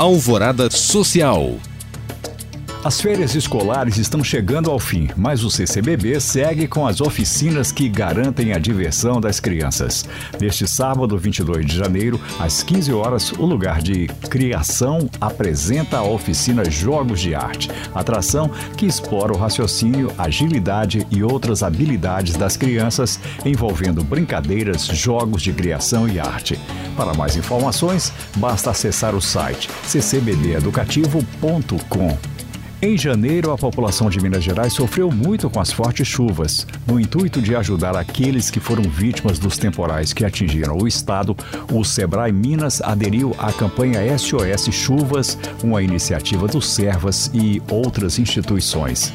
Alvorada Social. As férias escolares estão chegando ao fim, mas o CCBB segue com as oficinas que garantem a diversão das crianças. Neste sábado, 22 de janeiro, às 15 horas, o lugar de criação apresenta a oficina Jogos de Arte, atração que explora o raciocínio, agilidade e outras habilidades das crianças, envolvendo brincadeiras, jogos de criação e arte. Para mais informações, basta acessar o site ccbbeducativo.com. Em janeiro, a população de Minas Gerais sofreu muito com as fortes chuvas. No intuito de ajudar aqueles que foram vítimas dos temporais que atingiram o estado, o Sebrae Minas aderiu à campanha SOS Chuvas, uma iniciativa do Servas e outras instituições.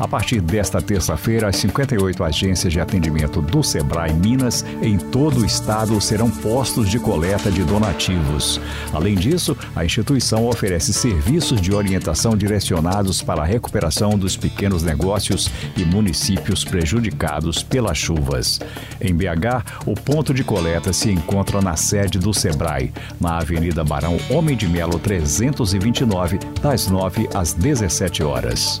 A partir desta terça-feira, as 58 agências de atendimento do Sebrae Minas em todo o estado serão postos de coleta de donativos. Além disso, a instituição oferece serviços de orientação direcionados para a recuperação dos pequenos negócios e municípios prejudicados pelas chuvas. Em BH, o ponto de coleta se encontra na sede do Sebrae, na Avenida Barão Homem de Melo 329, das 9 às 17 horas.